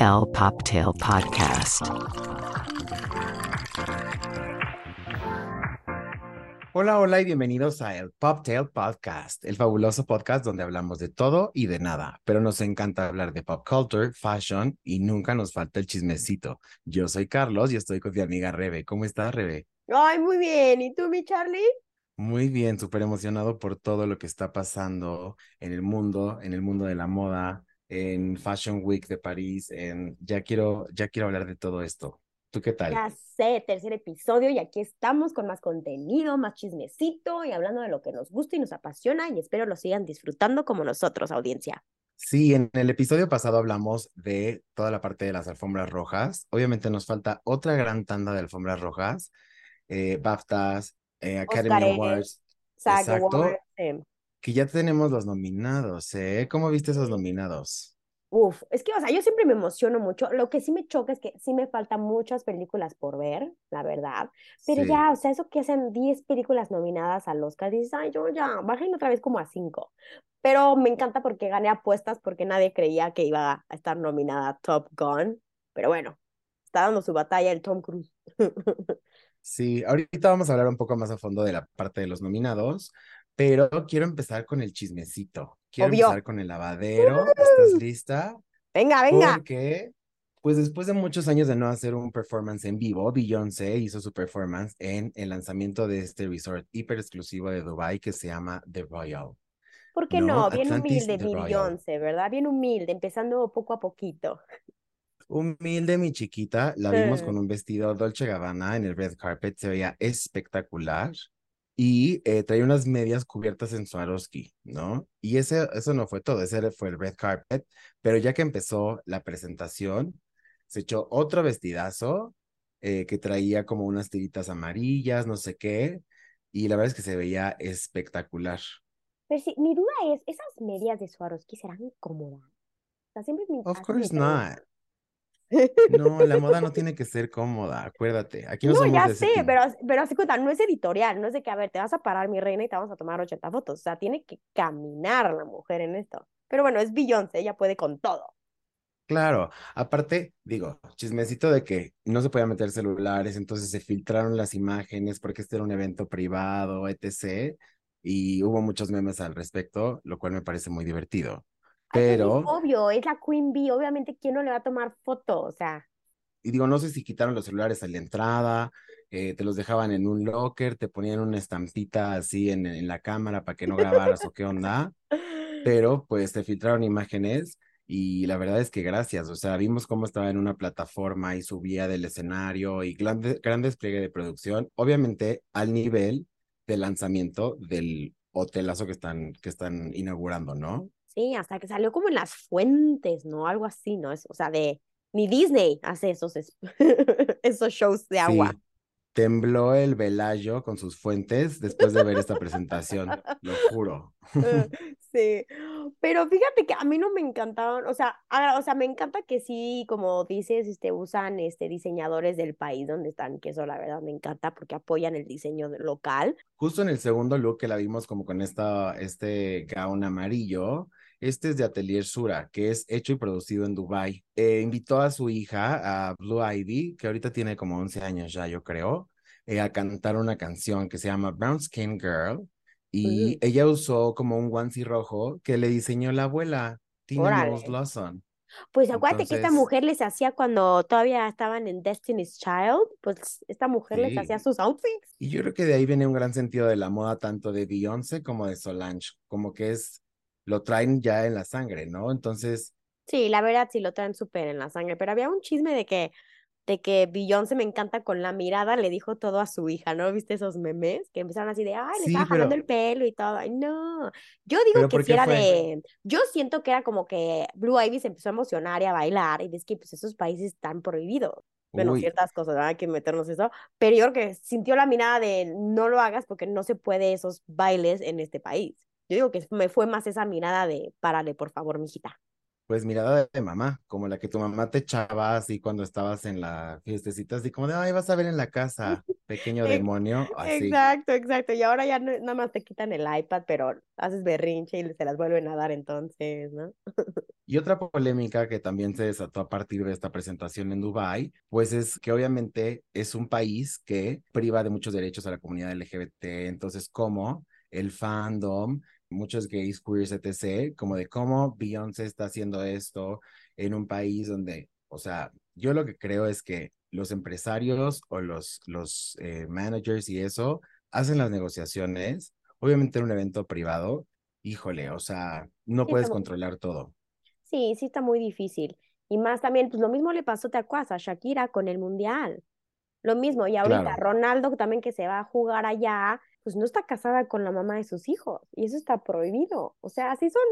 El Poptail Podcast. Hola, hola y bienvenidos a el Poptail Podcast, el fabuloso podcast donde hablamos de todo y de nada, pero nos encanta hablar de pop culture, fashion y nunca nos falta el chismecito. Yo soy Carlos y estoy con mi amiga Rebe. ¿Cómo estás, Rebe? Ay, muy bien. ¿Y tú, mi Charlie? Muy bien, súper emocionado por todo lo que está pasando en el mundo, en el mundo de la moda, en Fashion Week de París, en ya quiero, ya quiero hablar de todo esto. ¿Tú qué tal? Ya sé, tercer episodio y aquí estamos con más contenido, más chismecito y hablando de lo que nos gusta y nos apasiona y espero lo sigan disfrutando como nosotros, audiencia. Sí, en el episodio pasado hablamos de toda la parte de las alfombras rojas. Obviamente nos falta otra gran tanda de alfombras rojas, eh, BAFTAs, eh, Academy Awards. Exacto. Awards, eh, Que ya tenemos los nominados, ¿eh? ¿Cómo viste esos nominados? Uf, es que, o sea, yo siempre me emociono mucho. Lo que sí me choca es que sí me faltan muchas películas por ver, la verdad. Pero Sí. ya, o sea, eso que hacen 10 películas nominadas al Oscar, dices, ay, yo ya, bajen otra vez como a 5. Pero me encanta porque gané apuestas porque nadie creía que iba a estar nominada Top Gun. Pero bueno, está dando su batalla el Tom Cruise. Sí, ahorita vamos a hablar un poco más a fondo de la parte de los nominados, pero quiero empezar con el chismecito. Quiero Obvio. empezar con el lavadero. ¿Estás lista? Venga, venga. Porque, pues después de muchos años de no hacer un performance en vivo, Beyoncé hizo su performance en el lanzamiento de este resort hiper exclusivo de Dubai que se llama The Royal. ¿Por qué no, no? Bien Atlantis humilde, mi. Beyoncé, ¿verdad? Bien humilde, empezando poco a poquito. Humilde mi chiquita, la vimos Sí. con un vestido Dolce Gabbana en el red carpet, se veía espectacular y eh, traía unas medias cubiertas en Swarovski, ¿no? Y ese, eso no fue todo, ese fue el red carpet, pero ya que empezó la presentación, se echó otro vestidazo eh, que traía como unas tiritas amarillas, no sé qué, y la verdad es que se veía espectacular. Pero sí, mi duda es, ¿esas medias de Swarovski serán cómodas? O sea, siempre me Of course not. No, la moda no tiene que ser cómoda, acuérdate. Aquí no, No, somos ya de sé, pero, pero así cuenta, no es editorial, no es de que, a ver, te vas a parar mi reina y te vamos a tomar 80 fotos. O sea, tiene que caminar la mujer en esto. Pero bueno, es Beyoncé, ella puede con todo. Claro, aparte, digo, chismecito de que no se podía meter celulares, entonces se filtraron las imágenes porque este era un evento privado, etc. Y hubo muchos memes al respecto, lo cual me parece muy divertido. Pero, es obvio, es la Queen Bee, obviamente, ¿quién no le va a tomar foto? O sea, y digo, no sé si quitaron los celulares a la entrada, eh, te los dejaban en un locker, te ponían una estampita así en, en la cámara para que no grabaras o qué onda, pero pues te filtraron imágenes y la verdad es que gracias, o sea, vimos cómo estaba en una plataforma y subía del escenario y gran, gran despliegue de producción, obviamente al nivel de lanzamiento del hotelazo que están, que están inaugurando, ¿no? Sí, hasta que salió como en las fuentes, ¿no? Algo así, ¿no? Es, o sea, de, ni Disney hace esos, es- esos shows de agua. Sí, tembló el Velayo con sus fuentes después de ver esta presentación, lo juro. Eh, Sí, pero fíjate que a mí no me encantaron, o sea, a- o sea, me encanta que sí, como dices, este, usan este, diseñadores del país donde están, que eso la verdad me encanta porque apoyan el diseño local. Justo en el segundo look que la vimos como con esta, este gown amarillo, este es de Atelier Sura, que es hecho y producido en Dubai. Eh, invitó a su hija, a Blue Ivy, que ahorita tiene como 11 años ya, yo creo, eh, a cantar una canción que se llama Brown Skin Girl. Y Mm. ella usó como un onesie rojo que le diseñó la abuela, Tina Órale. Lawson. Pues acuérdate que esta Entonces- mujer les hacía cuando todavía estaban en Destiny's Child, pues esta mujer les Sí. hacía sus outfits. Y yo creo que de ahí viene un gran sentido de la moda, tanto de Beyoncé como de Solange, como que es, lo traen ya en la sangre, ¿no? Entonces, Sí, la verdad sí lo traen súper en la sangre, pero había un chisme de que, de que Beyoncé me encanta con la mirada, le dijo todo a su hija, ¿no? ¿Viste esos memes? Que empezaron así de, ay, le Sí, estaba jalando el pelo y todo. Ay, no. Yo digo ¿Pero que qué era fue? de, yo siento que era como que Blue Ivy se empezó a emocionar y a bailar, y ves que pues esos países están prohibidos. Bueno, Uy. ciertas cosas, ¿verdad? Hay que meternos eso. Pero yo creo que sintió la mirada de no lo hagas porque no se puede esos bailes en este país. Yo digo que me fue más esa mirada de párale, por favor, mijita. Pues mirada de mamá, como la que tu mamá te echaba así cuando estabas en la fiestecita, así como de, ay, vas a ver en la casa, pequeño demonio, así. Exacto, exacto. Y ahora ya no- nada más te quitan el iPad, pero haces berrinche y se las vuelven a dar entonces, ¿no? Y otra polémica que también se desató a partir de esta presentación en Dubai, pues es que obviamente es un país que priva de muchos derechos a la comunidad LGBT. Entonces, ¿cómo el fandom, muchos gays, queers, etc., como de cómo Beyoncé está haciendo esto en un país donde, o sea, yo lo que creo es que los empresarios o los, los eh, managers y eso hacen las negociaciones, obviamente en un evento privado, híjole, o sea, no puedes controlar todo. Sí, sí está muy difícil. Y más también, pues lo mismo le pasó, ¿te acuerdas? A Shakira con el Mundial. Lo mismo, y ahorita Ronaldo también que se va a jugar allá, pues no está casada con la mamá de sus hijos y eso está prohibido. O sea, así son,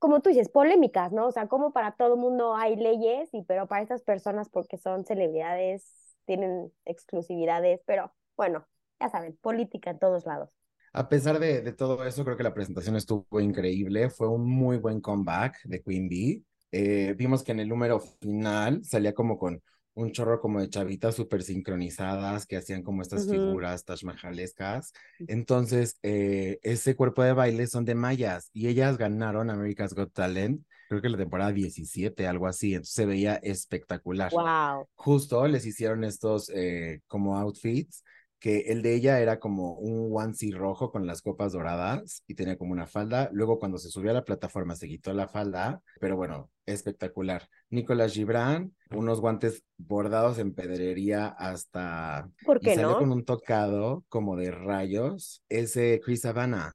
como tú dices, polémicas, ¿no? O sea, como para todo mundo hay leyes, y pero para estas personas porque son celebridades, tienen exclusividades, pero bueno, ya saben, política en todos lados. A pesar de, de, todo eso, creo que la presentación estuvo increíble. Fue un muy buen comeback de Queen Bee. Eh, vimos que en el número final salía como con un chorro como de chavitas súper sincronizadas que hacían como estas figuras Taj Mahalescas. Entonces, eh, ese cuerpo de baile son de mayas y ellas ganaron America's Got Talent, creo que la temporada 17, algo así. Entonces se veía espectacular. Wow. Justo les hicieron estos eh, como outfits que el de ella era como un onesie rojo con las copas doradas y tenía como una falda. Luego cuando se subió a la plataforma se quitó la falda, pero bueno, espectacular. Nicolás Gibran, unos guantes bordados en pedrería hasta... ¿Por qué y salió no? con un tocado como de rayos. Ese Chris Havana.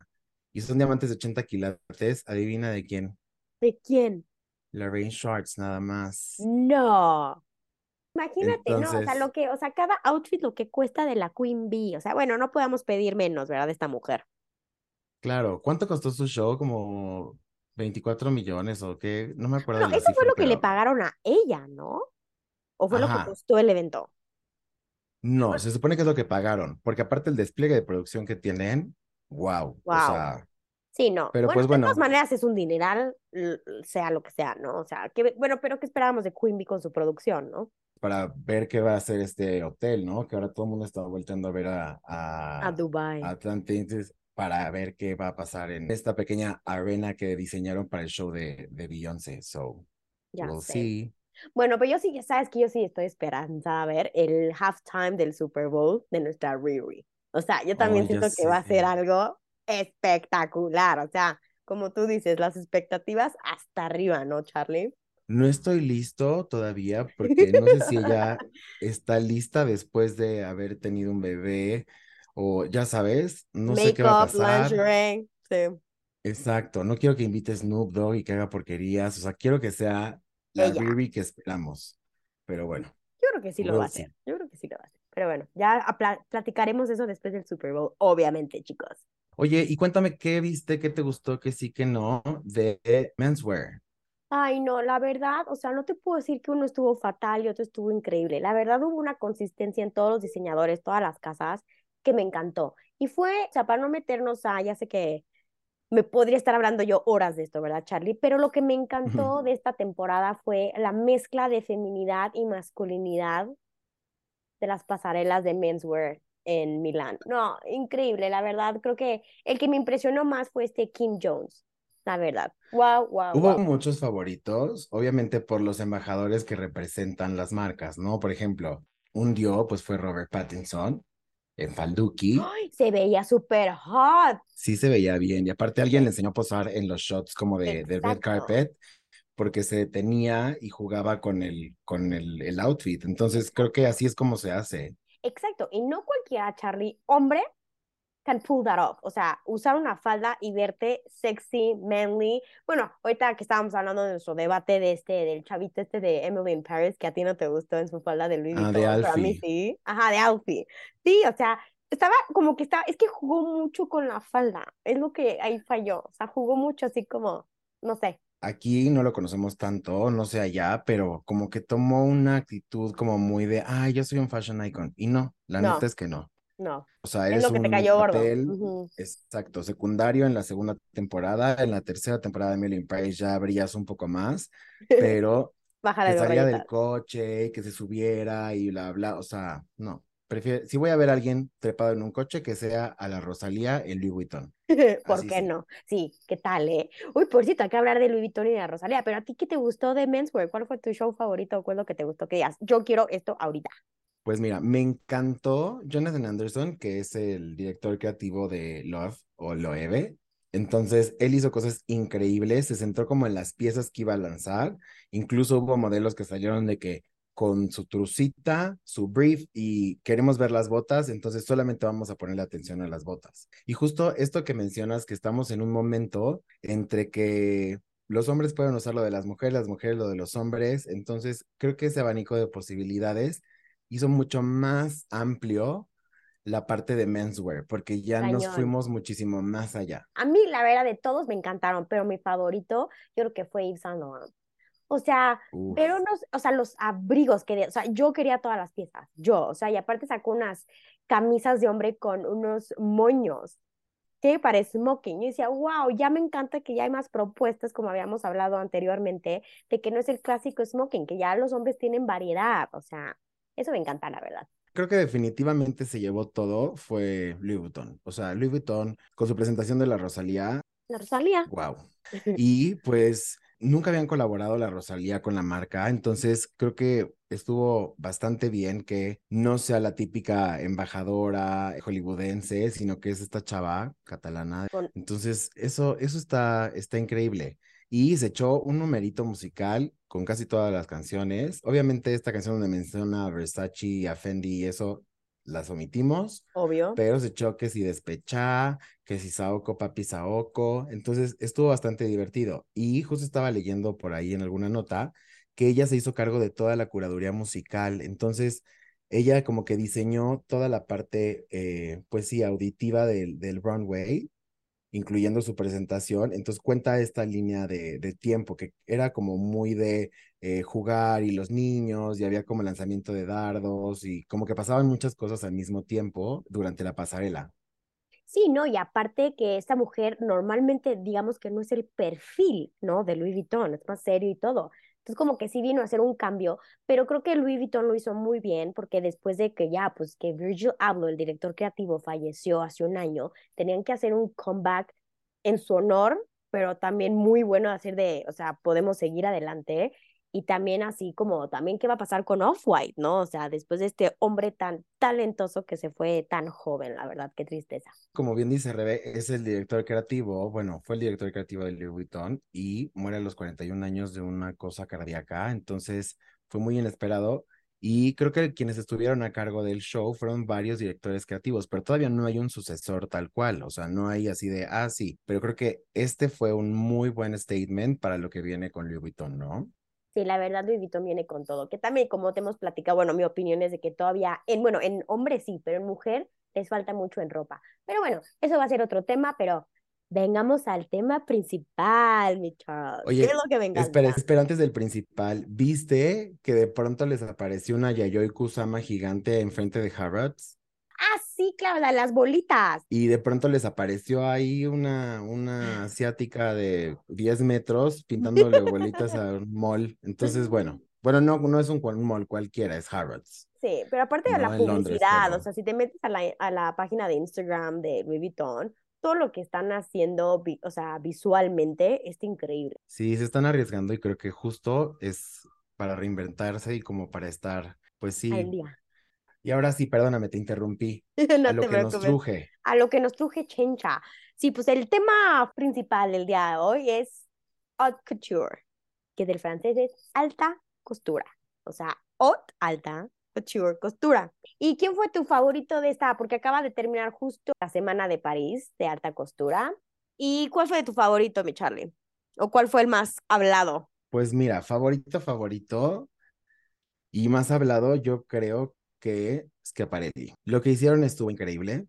Y son diamantes de 80 quilates. Adivina de quién. ¿De quién? Lorraine Shorts, nada más. No. Imagínate, ¿no? O sea, lo que, o sea, cada outfit lo que cuesta de la Queen Bee. O sea, bueno, no podemos pedir menos, ¿verdad? De esta mujer. Claro, ¿cuánto costó su show? Como 24 millones o qué, no me acuerdo No, de eso fue lo que le pagaron a ella, ¿no? ¿O fue lo que costó el evento? no, se supone que es lo que pagaron, porque aparte el despliegue de producción que tienen, wow, o Wow. sea, Sí, no. Pero, bueno, pues, de bueno. todas maneras es un dineral, sea lo que sea, ¿no? O sea, que, bueno, pero ¿qué esperábamos de Queen Bee con su producción, no? Para ver qué va a hacer este hotel, ¿no? Que ahora todo el mundo está volteando a ver a, A a, Dubai. a Atlantis para ver qué va a pasar en esta pequeña arena que diseñaron para el show de, de Beyoncé, so Ya we'll sé. see. Bueno, pero yo sí, sabes que yo sí estoy esperanzada a ver el halftime del Super Bowl de nuestra Riri. O sea, yo también Oh, siento que va a ser sé. algo espectacular. O sea, como tú dices, las expectativas hasta arriba, ¿no, Charlie? No estoy listo todavía porque no sé si ella está lista después de haber tenido un bebé o ya sabes, no sé qué va a Makeup, pasar. lingerie, sí. Exacto, no quiero que invite Snoop Dogg y que haga porquerías, o sea, quiero que sea la Ella. Riri que esperamos. Pero bueno, Yo creo que sí lo va a hacer. Yo creo que sí lo va a hacer. Pero bueno, ya platicaremos eso después del Super Bowl, obviamente, chicos. oye, y cuéntame qué viste, qué te gustó, qué sí, qué no de Menswear. Ay, no, la verdad, o sea, no te puedo decir que uno estuvo fatal y otro estuvo increíble. La verdad hubo una consistencia en todos los diseñadores, todas las casas, que me encantó. Y fue, o sea, para no meternos a, ya sé que me podría estar hablando yo horas de esto, ¿verdad, Charlie? Pero lo que me encantó de esta temporada fue la mezcla de feminidad y masculinidad de las pasarelas de menswear en Milán. No, increíble, la verdad. Creo que el que me impresionó más fue este Kim Jones, la verdad. Wow, wow, Hubo wow. muchos favoritos, obviamente por los embajadores que representan las marcas, ¿no? Por ejemplo, un dio, pues fue Robert Pattinson en Falduki. ¡Ay! Se veía súper hot. Sí se veía bien, y aparte alguien le enseñó a posar en los shots como de, de red carpet, porque se detenía y jugaba con el, con el, el outfit. Entonces creo que así es como se hace. Exacto. Y no cualquiera, Charlie, hombre, can pull that off. O sea, usar una falda y verte sexy, manly. Bueno, ahorita que estábamos hablando de nuestro debate de este, del chavito este de Emily in Paris, que a ti no te gustó en su falda de Louis Ah, Vuitton, de pero a mí sí. Ajá, de Alfie. Sí, o sea, estaba como que estaba, es que jugó mucho con la falda. Es lo que ahí falló. O sea, jugó mucho así como, no sé. Aquí no lo conocemos tanto, no sé allá, pero como que tomó una actitud como muy de, ay, yo soy un fashion icon. Y no, la No. neta es que no. No. O sea, Es eres lo que te un cayó gordo. exacto, secundario en la segunda temporada. En la tercera temporada de Emily in Paris ya brillas un poco más, pero que salía del coche que se subiera y bla, bla. O sea, no. prefiero, si voy a ver a alguien trepado en un coche, que sea a la Rosalía en Louis Vuitton. ¿Por Así qué sí. no? Sí, ¿qué tal, eh? Uy, por cierto, hay que hablar de Louis Vuitton y de Rosalía, pero a ti, ¿qué te gustó de Menswear? ¿Cuál fue tu show favorito cuál es lo que te gustó que digas? Yo quiero esto ahorita. Pues mira, me encantó Jonathan Anderson, que es el director creativo de Love o Loewe. Entonces, él hizo cosas increíbles, se centró como en las piezas que iba a lanzar. Incluso hubo modelos que salieron de que con su trucita, su brief y queremos ver las botas, entonces solamente vamos a ponerle atención a las botas. Y justo esto que mencionas, que estamos en un momento entre que los hombres pueden usar lo de las mujeres, las mujeres lo de los hombres, entonces creo que ese abanico de posibilidades hizo mucho más amplio la parte de menswear, porque ya nos Cañón. fuimos muchísimo más allá. A mí, la verdad, de todos me encantaron, pero mi favorito, yo creo que fue Yves Saint Laurent. O sea, Uf. pero unos, o sea, los abrigos que, de- o sea, yo quería todas las piezas, yo, o sea, y aparte sacó unas camisas de hombre con unos moños que para smoking. Yo decía, wow, ya me encanta que ya hay más propuestas, como habíamos hablado anteriormente, de que no es el clásico smoking, que ya los hombres tienen variedad, o sea, eso me encanta, la verdad. Creo que definitivamente se llevó todo, fue Louis Vuitton. O sea, Louis Vuitton con su presentación de la Rosalía, La Rosalía. wow. Y pues nunca habían colaborado la Rosalía con la marca, entonces creo que estuvo bastante bien que no sea la típica embajadora hollywoodense, sino que es esta chava catalana. Entonces, eso, eso está, está increíble. Y se echó un numerito musical con casi todas las canciones. Obviamente esta canción donde menciona a Versace y a Fendi y eso las omitimos, Obvio. pero se echó que si despechá, que si Saoko, papi Saoko. Entonces estuvo bastante divertido. Y justo estaba leyendo por ahí en alguna nota que ella se hizo cargo de toda la curaduría musical. Entonces ella como que diseñó toda la parte, eh, pues sí, auditiva del, del runway, incluyendo su presentación. Entonces cuenta esta línea de, tiempo que era como muy de eh, jugar y los niños, y había como lanzamiento de dardos y como que pasaban muchas cosas al mismo tiempo durante la pasarela. Sí, ¿no? Y aparte que esta mujer normalmente, digamos que no es el perfil, ¿no? De Louis Vuitton, es más serio y todo. Entonces, como que sí vino a hacer un cambio, pero creo que Louis Vuitton lo hizo muy bien porque después de que ya, pues que Virgil Abloh, el director creativo, falleció hace un año, tenían que hacer un comeback en su honor, pero también muy bueno hacer de, o sea, podemos seguir adelante. Y también así como, también qué va a pasar con Off-White, ¿no? O sea, después de este hombre tan talentoso que se fue tan joven, la verdad, qué tristeza. Como bien dice Rebe, es el director creativo, bueno, fue el director creativo de Louis Vuitton y muere a los 41 años de una cosa cardíaca, entonces fue muy inesperado y creo que quienes estuvieron a cargo del show fueron varios directores creativos, pero todavía no hay un sucesor tal cual, o sea, no hay así de, ah, sí, pero creo que este fue un muy buen statement para lo que viene con Louis Vuitton, ¿no? Sí, la verdad, Louis Vuitton viene con todo. Que también, como te hemos platicado, bueno, mi opinión es de que todavía, en, bueno, en hombre sí, pero en mujer les falta mucho en ropa. Pero bueno, eso va a ser otro tema, pero vengamos al tema principal, mi Charles. Oye, ¿Qué es lo que encanta? Espera, espera, antes del principal, ¿viste que de pronto les apareció una Yayoi Kusama gigante enfrente de Harrods? Ah, sí, de las bolitas. Y de pronto les apareció ahí una, una asiática de 10 metros pintándole bolitas a un mall. Entonces, bueno, bueno, no, no es un, mall cualquiera, es Harrods. Sí, pero aparte de la Londres, publicidad, pero- o sea, si te metes a la, a la página de Instagram de Louis Vuitton, todo lo que están haciendo, o sea, visualmente, está increíble. Sí, se están arriesgando y creo que justo es para reinventarse y como para estar, pues Al sí. día. Y ahora sí, perdóname, te interrumpí. No A lo te que nos preocupes. truje. a lo que nos truje Chencha. Sí, pues el tema principal del día de hoy es haute couture, que del francés es alta costura. O sea, haute, alta, couture, costura. ¿Y quién fue tu favorito de esta? Porque acaba de terminar justo la semana de París de alta costura. ¿Y cuál fue tu favorito, mi Charlie? ¿O cuál fue el más hablado? Pues mira, favorito, favorito y más hablado, yo creo que Schiaparelli. Lo que hicieron estuvo increíble.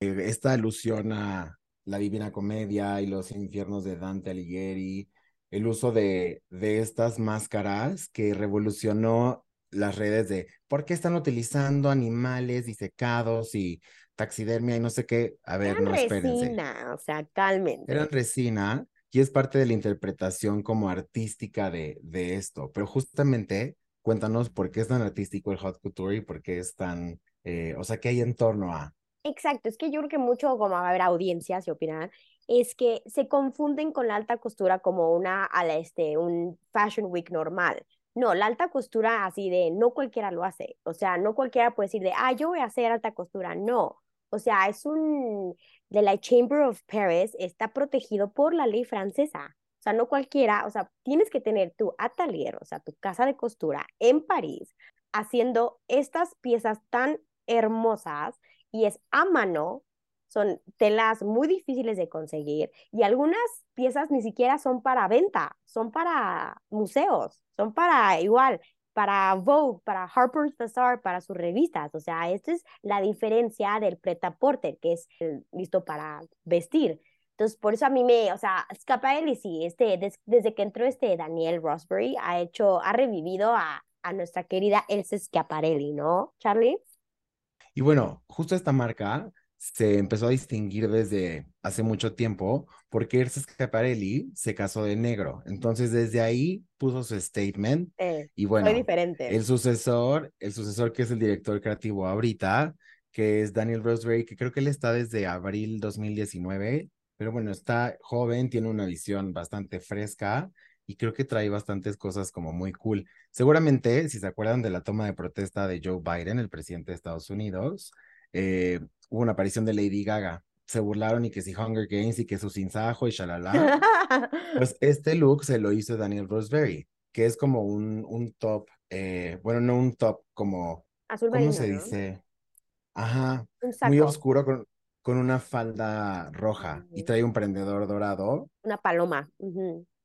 Eh, esta alusión a la Divina Comedia y los infiernos de Dante Alighieri, el uso de, de estas máscaras que revolucionó las redes de por qué están utilizando animales disecados y taxidermia y no sé qué. A ver, Eran no, espérense. resina, o sea, cálmense. Eran resina y es parte de la interpretación como artística de, de esto. Pero justamente cuéntanos por qué es tan artístico el hot couture y por qué es tan Eh, o sea, ¿qué hay en torno a? Exacto, es que yo creo que mucho, como va a haber audiencias y opinan, es que se confunden con la alta costura como una, a la, este, un Fashion Week normal. No, la alta costura así de no cualquiera lo hace. O sea, no cualquiera puede decir de, ah, yo voy a hacer alta costura. No. O sea, es un, de la Chamber of Paris, está protegido por la ley francesa. O sea, no cualquiera, o sea, tienes que tener tu atelier, o sea, tu casa de costura en París, haciendo estas piezas tan hermosas y es a mano, son telas muy difíciles de conseguir y algunas piezas ni siquiera son para venta, son para museos, son para igual, para Vogue, para Harper's Bazaar, para sus revistas. O sea, esta es la diferencia del pretaporte, que es listo para vestir. Entonces, por eso a mí me, o sea, Scaparelli sí, este, desde que entró este Daniel Rosberry, ha hecho, ha revivido a, a nuestra querida Elsa Schiaparelli, ¿no, Charlie? Y bueno, justo esta marca se empezó a distinguir desde hace mucho tiempo porque Elsa Schiaparelli se casó de negro. Entonces, desde ahí puso su statement. y bueno, diferente. el sucesor, el sucesor que es el director creativo ahorita, que es Daniel Roseberry, que creo que él está desde abril 2019, pero bueno, está joven, tiene una visión bastante fresca y creo que trae bastantes cosas como muy cool. Seguramente, si se acuerdan de la toma de protesta de Joe Biden, el presidente de Estados Unidos, eh, hubo una aparición de Lady Gaga. Se burlaron y que si Hunger Games y que su sinsajo y shalala. pues este look se lo hizo Daniel Roseberry, que es como un, un top, eh, bueno, no un top como, Azul ¿cómo se dice? Ajá, muy oscuro con, con una falda roja y trae un prendedor dorado. Una paloma.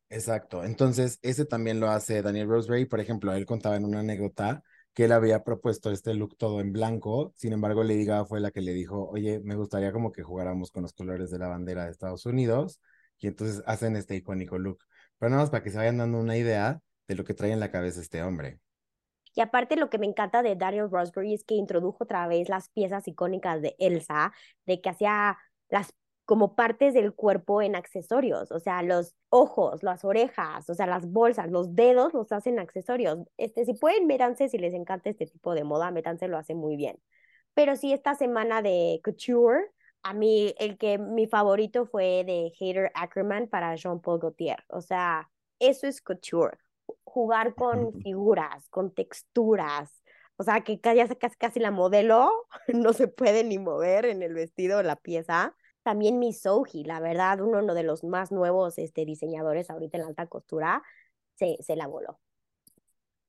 Exacto. Entonces, ese también lo hace Daniel Roseberry. Por ejemplo, él contaba en una anécdota que él había propuesto este look todo en blanco. Sin embargo, Lady Gaga fue la que le dijo, oye, me gustaría como que jugáramos con los colores de la bandera de Estados Unidos. Y entonces hacen este icónico look. Pero nada más para que se vayan dando una idea de lo que trae en la cabeza este hombre. Y aparte lo que me encanta de Daniel Roseberry es que introdujo otra vez las piezas icónicas de Elsa, de que hacía las como partes del cuerpo en accesorios, o sea, los ojos, las orejas, o sea, las bolsas, los dedos los hacen accesorios. Este, si pueden, métanse si les encanta este tipo de moda, métanse, lo hace muy bien. Pero sí, esta semana de couture, a mí el que mi favorito fue de Hater Ackerman para Jean-Paul Gaultier. O sea, eso es couture. Jugar con figuras, con texturas. O sea, que casi, casi la modelo no se puede ni mover en el vestido o la pieza también Misoji, la verdad, uno de los más nuevos este, diseñadores ahorita en la alta costura, se, se la voló.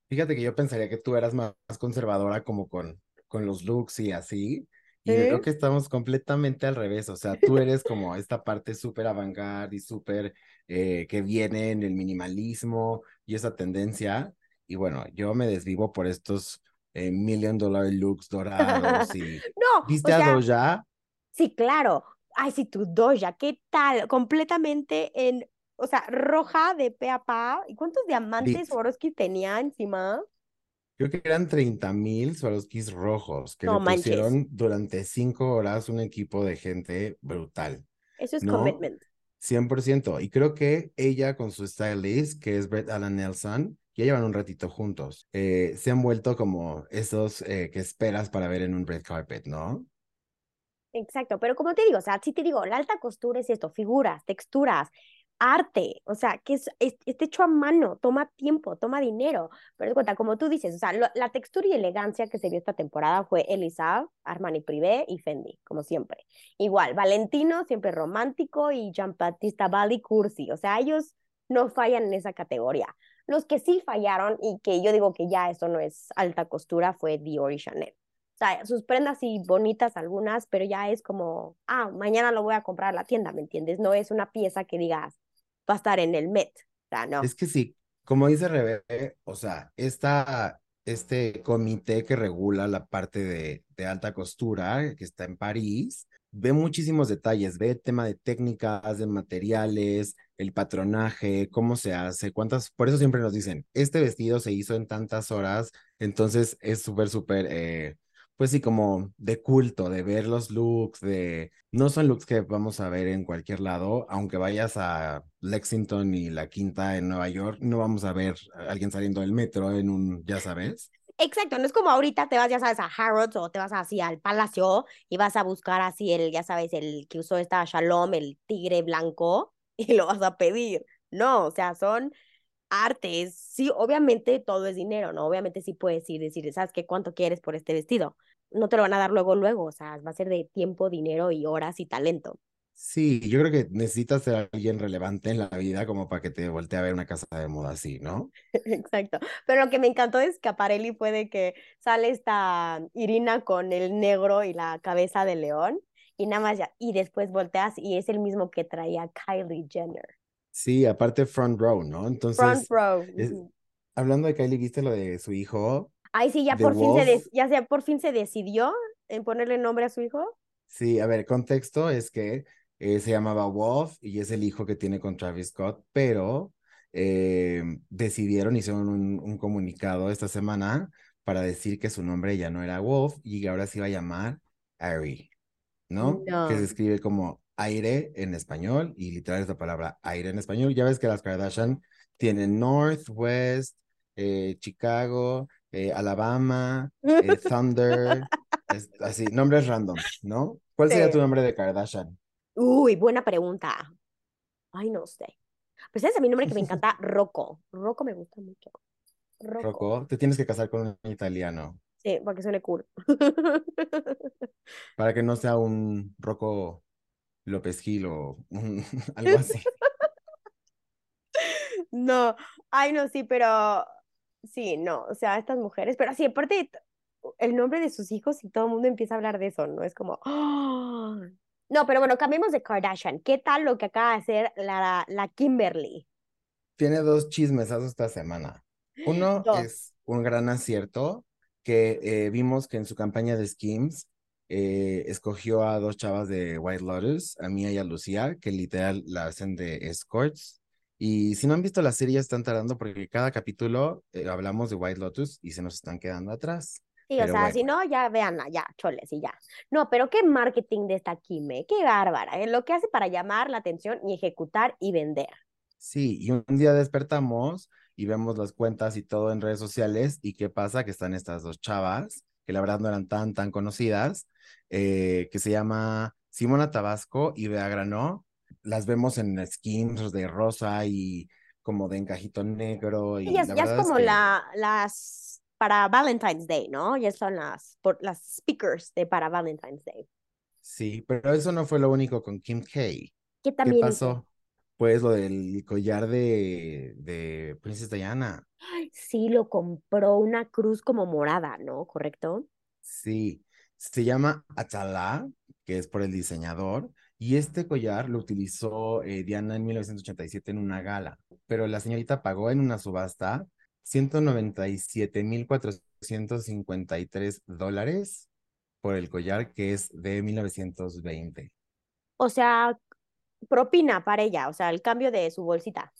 Fíjate que yo pensaría que tú eras más, conservadora como con, con los looks y así. Y creo que estamos completamente al revés. O sea, tú eres como esta parte súper avant y súper eh, que viene en el minimalismo y esa tendencia. Y bueno, yo me desvivo por estos eh, million dollar looks dorados y. no, ¿Viste a Doja? Sí, claro ay, sí, tu doya, ¿qué tal? Completamente en, o sea, roja de pe a pa. ¿Y cuántos diamantes Swarovski tenía encima? Creo que eran 30 mil Swarovskis rojos que le pusieron durante cinco horas un equipo de gente brutal. Eso es commitment. 100%. Y creo que ella con su stylist, que es Brett Allen Nelson, ya llevan un ratito juntos. Eh, se han vuelto como esos eh, que esperas para ver en un red carpet, ¿no? Exacto, pero como te digo, o sea, si te digo, la alta costura es esto, figuras, texturas, arte, o sea, que es, es, hecho a mano, toma tiempo, toma dinero, pero de cuenta, como tú dices, o sea, la textura y elegancia que se vio esta temporada fue Elisa, Armani Privé y Fendi, como siempre. Igual, Valentino, siempre romántico, y Jean-Baptiste Valli, cursi, o sea, ellos no fallan en esa categoría. Los que sí fallaron y que yo digo que ya eso no es alta costura fue Dior y Chanel. O sea, sus prendas sí bonitas algunas, pero ya es como, ah, mañana lo voy a comprar a la tienda, ¿me entiendes? No es una pieza que digas, va a estar en el Met. O sea, no. Es que sí, como dice Rebe, o sea, esta, este comité que regula la parte de, de alta costura, que está en París, ve muchísimos detalles, ve el tema de técnicas, de materiales, el patronaje, cómo se hace, cuántas, por eso siempre nos dicen, este vestido se hizo en tantas horas, entonces es súper, súper eh, pues sí, como de culto, de ver los looks, de... No son looks que vamos a ver en cualquier lado, aunque vayas a Lexington y la Quinta en Nueva York, no vamos a ver a alguien saliendo del metro en un, ya sabes. Exacto, no es como ahorita te vas, ya sabes, a Harrods o te vas así al palacio y vas a buscar así el, ya sabes, el que usó esta Shalom, el tigre blanco, y lo vas a pedir. No, o sea, son artes. Sí, obviamente todo es dinero, ¿no? Obviamente sí puedes ir decir, ¿sabes qué? ¿Cuánto quieres por este vestido? No te lo van a dar luego, luego, o sea, va a ser de tiempo, dinero y horas y talento. Sí, yo creo que necesitas ser alguien relevante en la vida como para que te voltee a ver una casa de moda así, ¿no? Exacto. Pero lo que me encantó de Scaparelli fue de que sale esta Irina con el negro y la cabeza de león y nada más ya, y después volteas y es el mismo que traía Kylie Jenner. Sí, aparte front row, ¿no? Entonces, Front row. es- hablando de Kylie, ¿viste lo de su hijo? Ay, sí, ya The por fin se ya se, por fin se decidió en ponerle nombre a su hijo. Sí, a ver, contexto es que eh, se llamaba Wolf y es el hijo que tiene con Travis Scott, pero eh, decidieron, hicieron un, un comunicado esta semana para decir que su nombre ya no era Wolf y que ahora se iba a llamar Ari, ¿no? Que se escribe como aire en español y literal es la palabra aire en español. Ya ves que las Kardashian tienen Northwest, eh, Chicago, eh, Alabama, eh, Thunder, es- así, nombres random, ¿no? ¿Cuál sería tu nombre de Kardashian? Uy, buena pregunta. Ay, no sé. Pues es a mi nombre que me encanta, Rocco. Rocco me gusta mucho. Rocco. Rocco, te tienes que casar con un italiano Sí, para que suene cool. para que no sea un Rocco López Gil o un- algo así. No, ay, no, sí, pero sí, no, o sea, estas mujeres, pero sí, aparte, el nombre de sus hijos y todo el mundo empieza a hablar de eso, ¿no? Es como, ¡ah! No, pero bueno, cambiemos de Kardashian. ¿Qué tal lo que acaba de hacer la, la Kimberly? Tiene dos chismesazos esta semana. Uno Dos. es un gran acierto que eh, vimos que en su campaña de Skims eh, escogió a dos chavas de White Lotus, a Mia y a Lucía, que literal la hacen de escorts. Y si no han visto la serie, ya están tardando porque cada capítulo eh, hablamos de White Lotus y se nos están quedando atrás. Sí, o sea, bueno. si no, ya véanla, ya, choles y ya. No, pero qué marketing de esta Kime, qué bárbara, ¿eh? Lo que hace para llamar la atención y ejecutar y vender. Sí, y un día despertamos y vemos las cuentas y todo en redes sociales y qué pasa que están estas dos chavas, que la verdad no eran tan, tan conocidas, eh, que se llama Simona Tabasco y Bea Granó. Las vemos en skins de rosa y como de encajito negro y Y ya, la ya es como que la, las para Valentine's Day, ¿no? Ya son las, por, las speakers de para Valentine's Day. sí, pero eso no fue lo único con Kim K. ¿Qué ¿Qué también hizo? pasó? Pues lo del collar de, de Princesa Diana. Ay, sí, lo compró una cruz como morada, ¿no? ¿Correcto? Sí, se llama Atala, que es por el diseñador, y este collar lo utilizó eh, Diana en 1987 en una gala, pero la señorita pagó en una subasta 197.453 dólares por el collar que es de 1920. O sea, propina para ella, o sea, el cambio de su bolsita.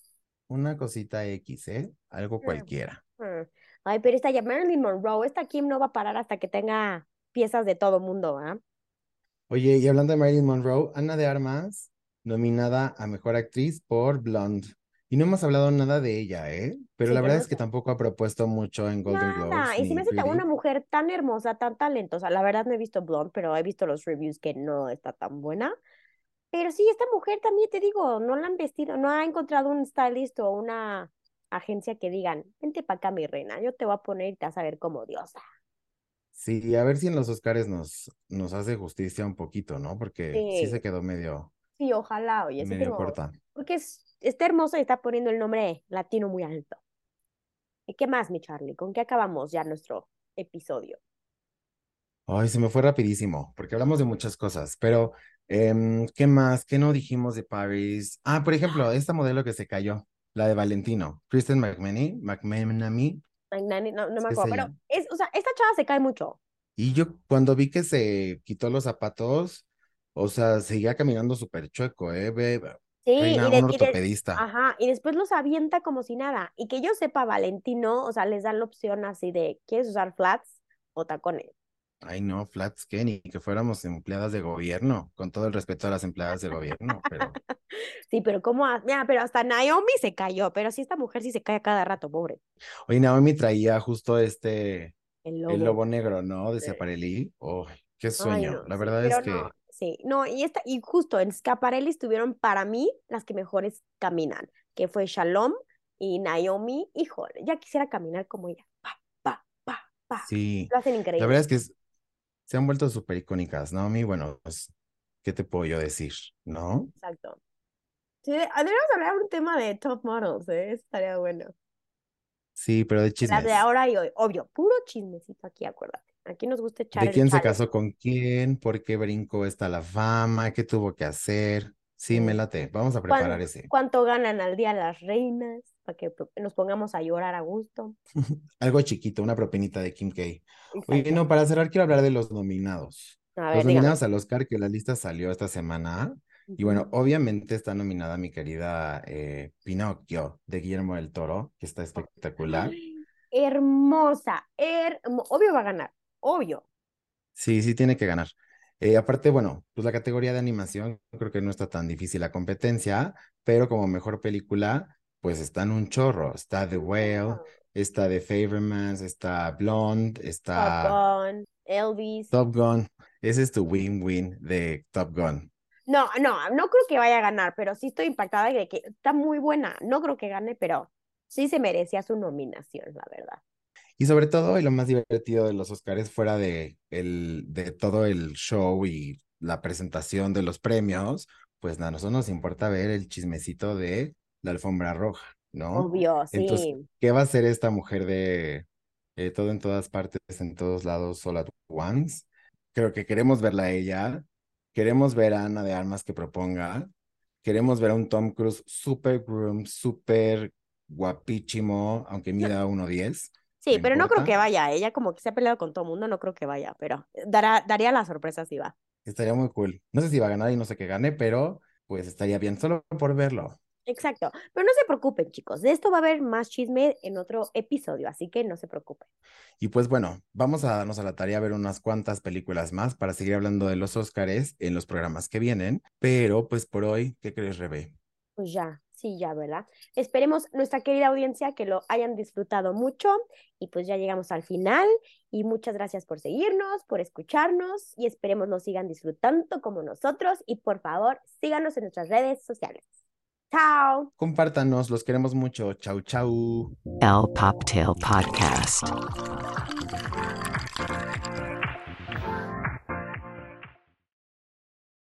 Una cosita X, ¿eh? Algo Mm. cualquiera. Mm. Ay, pero esta ya Marilyn Monroe, esta Kim no va a parar hasta que tenga piezas de todo mundo, ¿ah? Oye, y hablando de Marilyn Monroe, Ana de Armas, nominada a Mejor Actriz por Blonde. Y no hemos hablado nada de ella, ¿eh? Pero Sí, la verdad no es que tampoco ha propuesto mucho en Golden Nada, Globes y se me hace una mujer tan hermosa, tan talentosa. La verdad no he visto Blonde, pero he visto los reviews que no está tan buena. Pero sí, esta mujer también te digo, no la han vestido, no ha encontrado un stylist o una agencia que digan, vente para acá, mi reina, yo te voy a poner y te vas a ver como diosa. Sí, a ver si en los Oscars nos, nos hace justicia un poquito, ¿no? Porque sí Sí. se quedó medio, Sí, ojalá, oye, medio tengo, corta. porque es, está hermosa y está poniendo el nombre latino muy alto. ¿Y qué más, mi Charlie? ¿Con qué acabamos ya nuestro episodio? Ay, se me fue rapidísimo, porque hablamos de muchas cosas, pero em, ¿qué más? ¿Qué no dijimos de Paris? Ah, por ejemplo, esta modelo que se cayó, la de Valentino, Kristen McManamy, McManamy, No, me acuerdo, pero es, o sea, esta chava se cae mucho. Y yo cuando vi que se quitó los zapatos, o sea, seguía caminando súper chueco, ¿eh? Ve, Sí, reina, y, de, un y de- ortopedista. ajá, y después los avienta como si nada. Y que yo sepa, Valentino, o sea, les dan la opción así de, ¿quieres usar flats o tacones? Ay, no, flats ni que fuéramos empleadas de gobierno, con todo el respeto a las empleadas de gobierno, pero Sí, pero ¿cómo? Mira, pero hasta Naomi se cayó, pero sí, esta mujer sí se cae cada rato, pobre. oye, Naomi traía justo este El lobo. El lobo negro, ¿no? De. Schiaparelli. Oh, qué Ay, sueño. no, La verdad es que no, sí, no, y esta, y justo en Scaparelli estuvieron para mí las que mejores caminan, que fue Shalom y Naomi, híjole, ya quisiera caminar como ella, pa, pa, pa, pa, sí. lo hacen La increíble. verdad es que es- se han vuelto súper icónicas, ¿no? A mí, bueno, pues, ¿qué te puedo yo decir? ¿No? Exacto. Sí, de- deberíamos hablar un tema de top models, ¿eh? Estaría bueno. Sí, pero de Las de chismes. ahora y hoy, obvio, puro chismecito aquí, acuérdate. Aquí nos gusta echar ¿De el quién se casó con quién? ¿Por qué brincó esta la fama? ¿Qué tuvo que hacer? Sí, me late. Vamos a preparar ¿Cuán- ese. ¿Cuánto ganan al día las reinas? Para que nos pongamos a llorar a gusto. Algo chiquito, una propinita de Kim K. Oye, Exacto. no, para cerrar quiero hablar de los nominados. A Los dígame. nominados al Oscar, que la lista salió esta semana. Y bueno, obviamente está nominada mi querida eh, Pinocchio de Guillermo del Toro, que está espectacular. Ay, hermosa, hermo- obvio va a ganar, obvio. Sí, sí tiene que ganar. Eh, aparte, bueno, pues la categoría de animación creo que no está tan difícil la competencia, pero como mejor película, pues están un chorro. Está The Whale, está The Fablemans, está Blonde, Top está Gun, Elvis. Top Gun. Ese es tu win-win de Top Gun. No, no, no creo que vaya a ganar, pero sí estoy impactada de que está muy buena. No creo que gane, pero sí se merecía su nominación, la verdad. Y sobre todo, y lo más divertido de los Oscars, fuera de, el, de todo el show y la presentación de los premios, pues nada, a nosotros nos importa ver el chismecito de la alfombra roja, ¿no? Obvio, Entonces, sí. ¿qué va a hacer esta mujer de eh, todo en todas partes, en todos lados, all at once? Creo que queremos verla a ella, queremos ver a Ana de Armas que proponga, queremos ver a un Tom Cruise super groom, súper guapísimo, aunque mida 1.10. Sí, ¿me pero no creo que vaya. Ella como que se ha peleado con todo el mundo, no creo que vaya, pero dará, daría la sorpresa si va. Estaría muy cool. No sé si va a ganar y no sé qué gane, pero pues estaría bien, solo por verlo. Exacto. Pero no se preocupen, chicos. De esto va a haber más chisme en otro episodio, así que no se preocupen. Y pues bueno, vamos a darnos a la tarea a ver unas cuantas películas más para seguir hablando de los Óscares en los programas que vienen. Pero pues por hoy, ¿qué crees, Rebe? Pues ya, sí, ya, ¿verdad? Esperemos nuestra querida audiencia que lo hayan disfrutado mucho y pues ya llegamos al final y muchas gracias por seguirnos, por escucharnos y esperemos nos sigan disfrutando como nosotros y por favor síganos en nuestras redes sociales. Chao. Compártanos, los queremos mucho. Chau, chau. El Poptail Podcast.